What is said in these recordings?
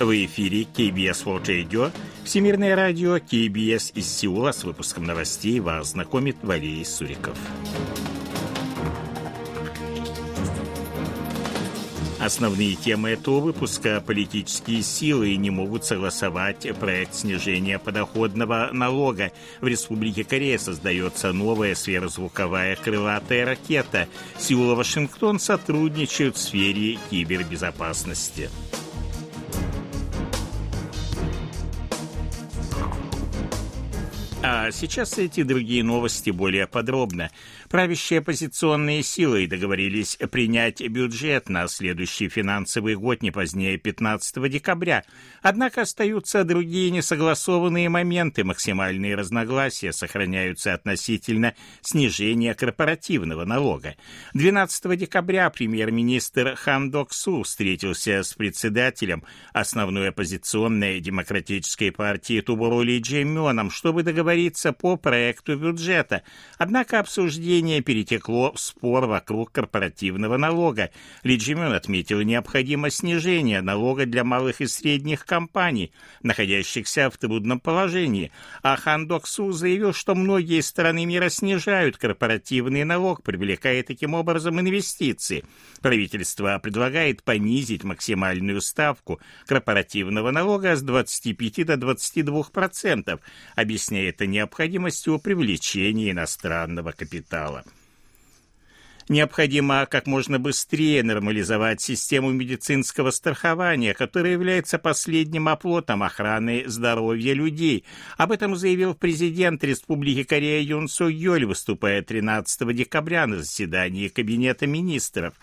В эфире KBS World Radio, Всемирное радио KBS из Сеула с выпуском новостей вас знакомит Валерий Суриков. Основные темы этого выпуска – политические силы не могут согласовать проект снижения подоходного налога. В Республике Корея создается новая сверхзвуковая крылатая ракета. Сеул и Вашингтон сотрудничают в сфере кибербезопасности. А сейчас эти другие новости более подробно. Правящие оппозиционные силы договорились принять бюджет на следующий финансовый год не позднее 15 декабря. Однако остаются другие несогласованные моменты. Максимальные разногласия сохраняются относительно снижения корпоративного налога. 12 декабря премьер-министр Хан Док Су встретился с председателем основной оппозиционной демократической партии Тубурули Джеймёном, чтобы договориться по проекту бюджета. Однако обсуждение перетекло в спор вокруг корпоративного налога. Ли Джимён отметил необходимость снижения налога для малых и средних компаний, находящихся в трудном положении, а Хан Док Су заявил, что многие страны мира снижают корпоративный налог, привлекая таким образом инвестиции. Правительство предлагает понизить максимальную ставку корпоративного налога с 25 до 22 процентов, объясняя это необходимостью привлечения иностранного капитала. Необходимо как можно быстрее нормализовать систему медицинского страхования, которая является последним оплотом охраны здоровья людей. Об этом заявил президент Республики Корея Юн Су Йоль, выступая 13 декабря на заседании Кабинета министров.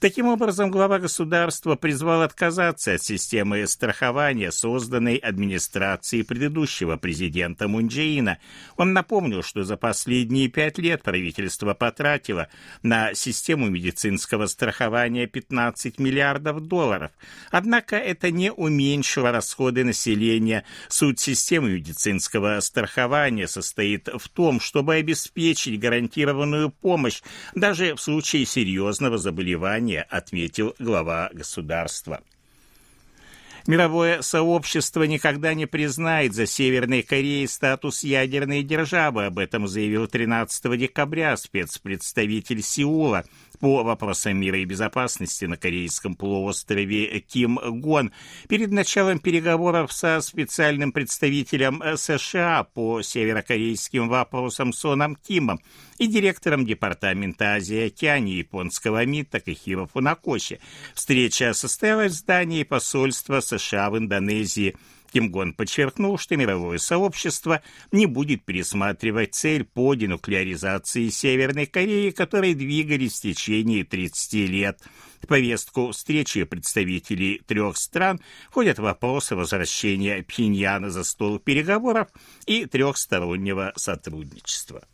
Таким образом, глава государства призвал отказаться от системы страхования, созданной администрацией предыдущего президента Мунджеина. Он напомнил, что за последние пять лет правительство потратило на систему медицинского страхования 15 миллиардов долларов. Однако это не уменьшило расходы населения. Суть системы медицинского страхования состоит в том, чтобы обеспечить гарантированную помощь даже в случае серьезного заболевания, отметил глава государства. Мировое сообщество никогда не признает за Северной Кореей статус ядерной державы. Об этом заявил 13 декабря спецпредставитель Сеула по вопросам мира и безопасности на Корейском полуострове Ким Гон перед началом переговоров со специальным представителем США по северокорейским вопросам Соном Кимом и директором Департамента Азии и Океании японского МИД Такахиро Фунакоши. Встреча состоялась в здании посольства США в Индонезии – Ким Гон подчеркнул, что мировое сообщество не будет пересматривать цель по денуклеаризации Северной Кореи, которой двигались в течение 30 лет. В повестку встречи представителей трех стран входят вопросы возвращения Пхеньяна за стол переговоров и трехстороннего сотрудничества.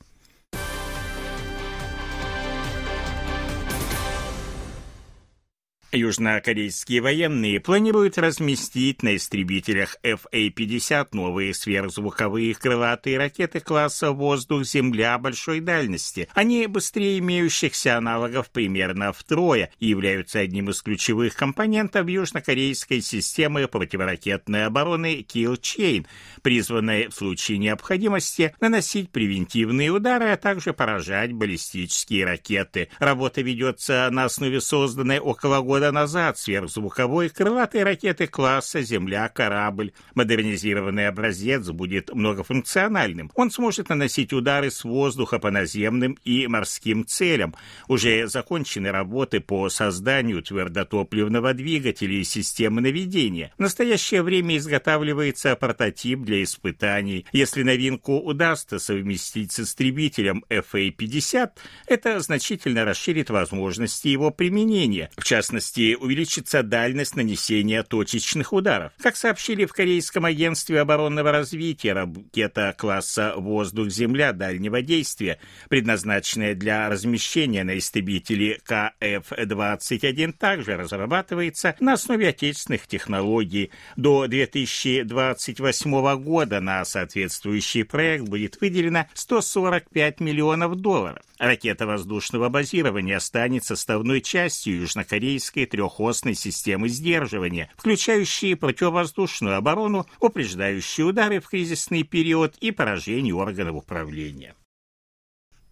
Южнокорейские военные планируют разместить на истребителях FA-50 новые сверхзвуковые крылатые ракеты класса «Воздух-Земля» большой дальности. Они быстрее имеющихся аналогов примерно втрое и являются одним из ключевых компонентов южнокорейской системы противоракетной обороны Kill Chain, призванной в случае необходимости наносить превентивные удары, а также поражать баллистические ракеты. Работа ведется на основе созданной около года года назад сверхзвуковой крылатой ракеты класса «Земля-корабль». Модернизированный образец будет многофункциональным. Он сможет наносить удары с воздуха по наземным и морским целям. Уже закончены работы по созданию твердотопливного двигателя и системы наведения. В настоящее время изготавливается прототип для испытаний. Если новинку удастся совместить с истребителем FA-50, это значительно расширит возможности его применения. В частности, части увеличится дальность нанесения точечных ударов. Как сообщили в Корейском агентстве оборонного развития, ракета класса «Воздух-Земля» дальнего действия, предназначенная для размещения на истребителе КФ-21, также разрабатывается на основе отечественных технологий. До 2028 года на соответствующий проект будет выделено 145 миллионов долларов. Ракета воздушного базирования станет составной частью южнокорейской китайской трехосной системы сдерживания, включающие противовоздушную оборону, упреждающие удары в кризисный период и поражение органов управления.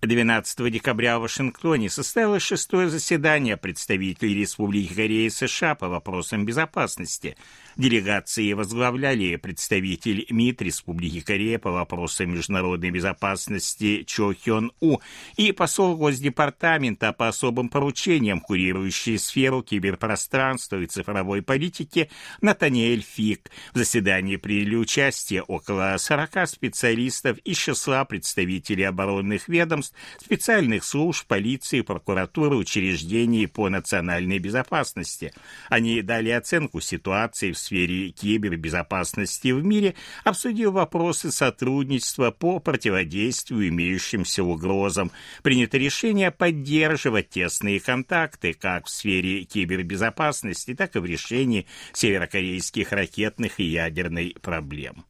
12 декабря в Вашингтоне состоялось шестое заседание представителей Республики Корея и США по вопросам безопасности. Делегации возглавляли представитель МИД Республики Корея по вопросам международной безопасности Чо Хён У и посол Госдепартамента по особым поручениям, курирующий сферу киберпространства и цифровой политики Натаниэль Фик. В заседании приняли участие около 40 специалистов из числа представителей оборонных ведомств, специальных служб, полиции, прокуратуры, учреждений по национальной безопасности. Они дали оценку ситуации в сфере кибербезопасности в мире, обсудив вопросы сотрудничества по противодействию имеющимся угрозам. Принято решение поддерживать тесные контакты как в сфере кибербезопасности, так и в решении северокорейских ракетных и ядерной проблем.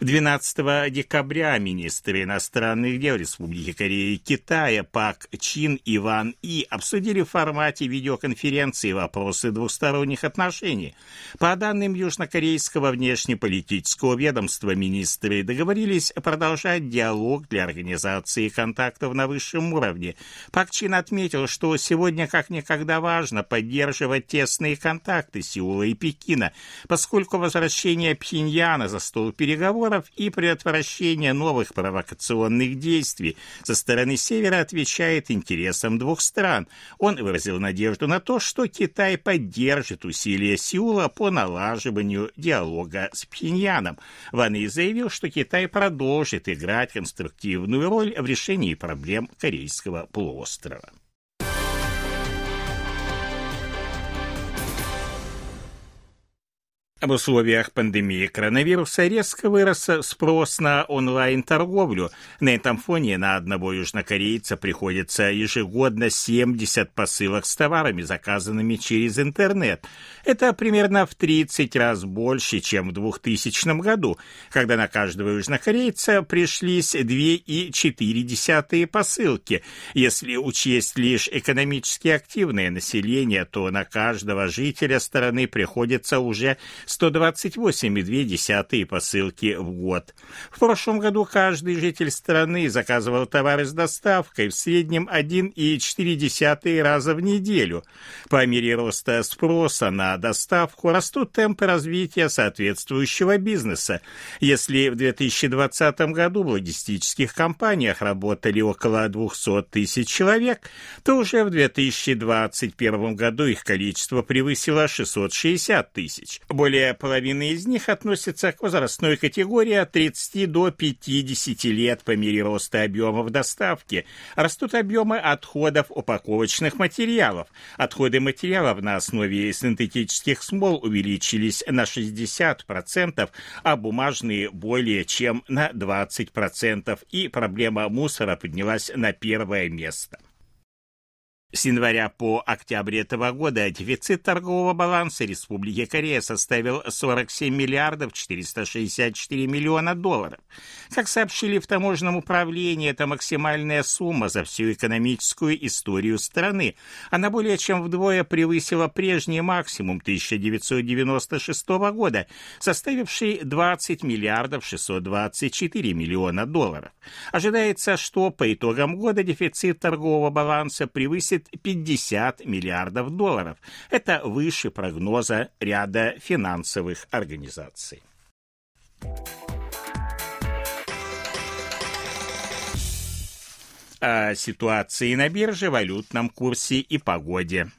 12 декабря министры иностранных дел Республики Корея и Китая Пак Чин и Ван И обсудили в формате видеоконференции вопросы двусторонних отношений. По данным южнокорейского внешнеполитического ведомства, министры договорились продолжать диалог для организации контактов на высшем уровне. Пак Чин отметил, что сегодня как никогда важно поддерживать тесные контакты Сеула и Пекина, поскольку возвращение Пхеньяна за стол переговоров переговоров и предотвращения новых провокационных действий со стороны Севера отвечает интересам двух стран. Он выразил надежду на то, что Китай поддержит усилия Сеула по налаживанию диалога с Пхеньяном. Ван И заявил, что Китай продолжит играть конструктивную роль в решении проблем Корейского полуострова. В условиях пандемии коронавируса резко вырос спрос на онлайн-торговлю. На этом фоне на одного южнокорейца приходится ежегодно 70 посылок с товарами, заказанными через интернет. Это примерно в 30 раз больше, чем в 2000 году, когда на каждого южнокорейца пришлись 2,4 посылки. Если учесть лишь экономически активное население, то на каждого жителя страны приходится уже 128,2 посылки в год. В прошлом году каждый житель страны заказывал товары с доставкой в среднем 1,4 раза в неделю. По мере роста спроса на доставку растут темпы развития соответствующего бизнеса. Если в 2020 году в логистических компаниях работали около 200 тысяч человек, то уже в 2021 году их количество превысило 660 тысяч. Более более половины из них относятся к возрастной категории от 30 до 50 лет по мере роста объемов доставки. Растут объемы отходов упаковочных материалов. Отходы материалов на основе синтетических смол увеличились на 60%, а бумажные более чем на 20%, и проблема мусора поднялась на первое место. С января по октябрь этого года дефицит торгового баланса Республики Корея составил 47 миллиардов 464 миллиона долларов. Как сообщили в таможенном управлении, это максимальная сумма за всю экономическую историю страны. Она более чем вдвое превысила прежний максимум 1996 года, составивший 20 миллиардов 624 миллиона долларов. Ожидается, что по итогам года дефицит торгового баланса превысит превысит 50 миллиардов долларов. Это выше прогноза ряда финансовых организаций. О ситуации на бирже, валютном курсе и погоде.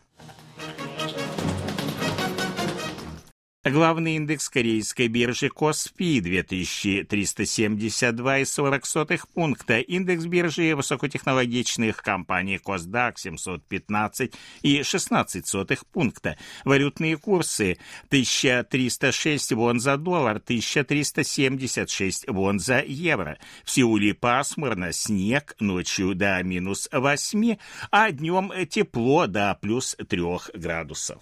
Главный индекс корейской биржи Коспи 2372,40 пункта. Индекс биржи высокотехнологичных компаний Косдак 715,16 пункта. Валютные курсы 1306 вон за доллар, 1376 вон за евро. В Сеуле пасмурно, снег, ночью до минус 8, а днем тепло до плюс 3 градусов.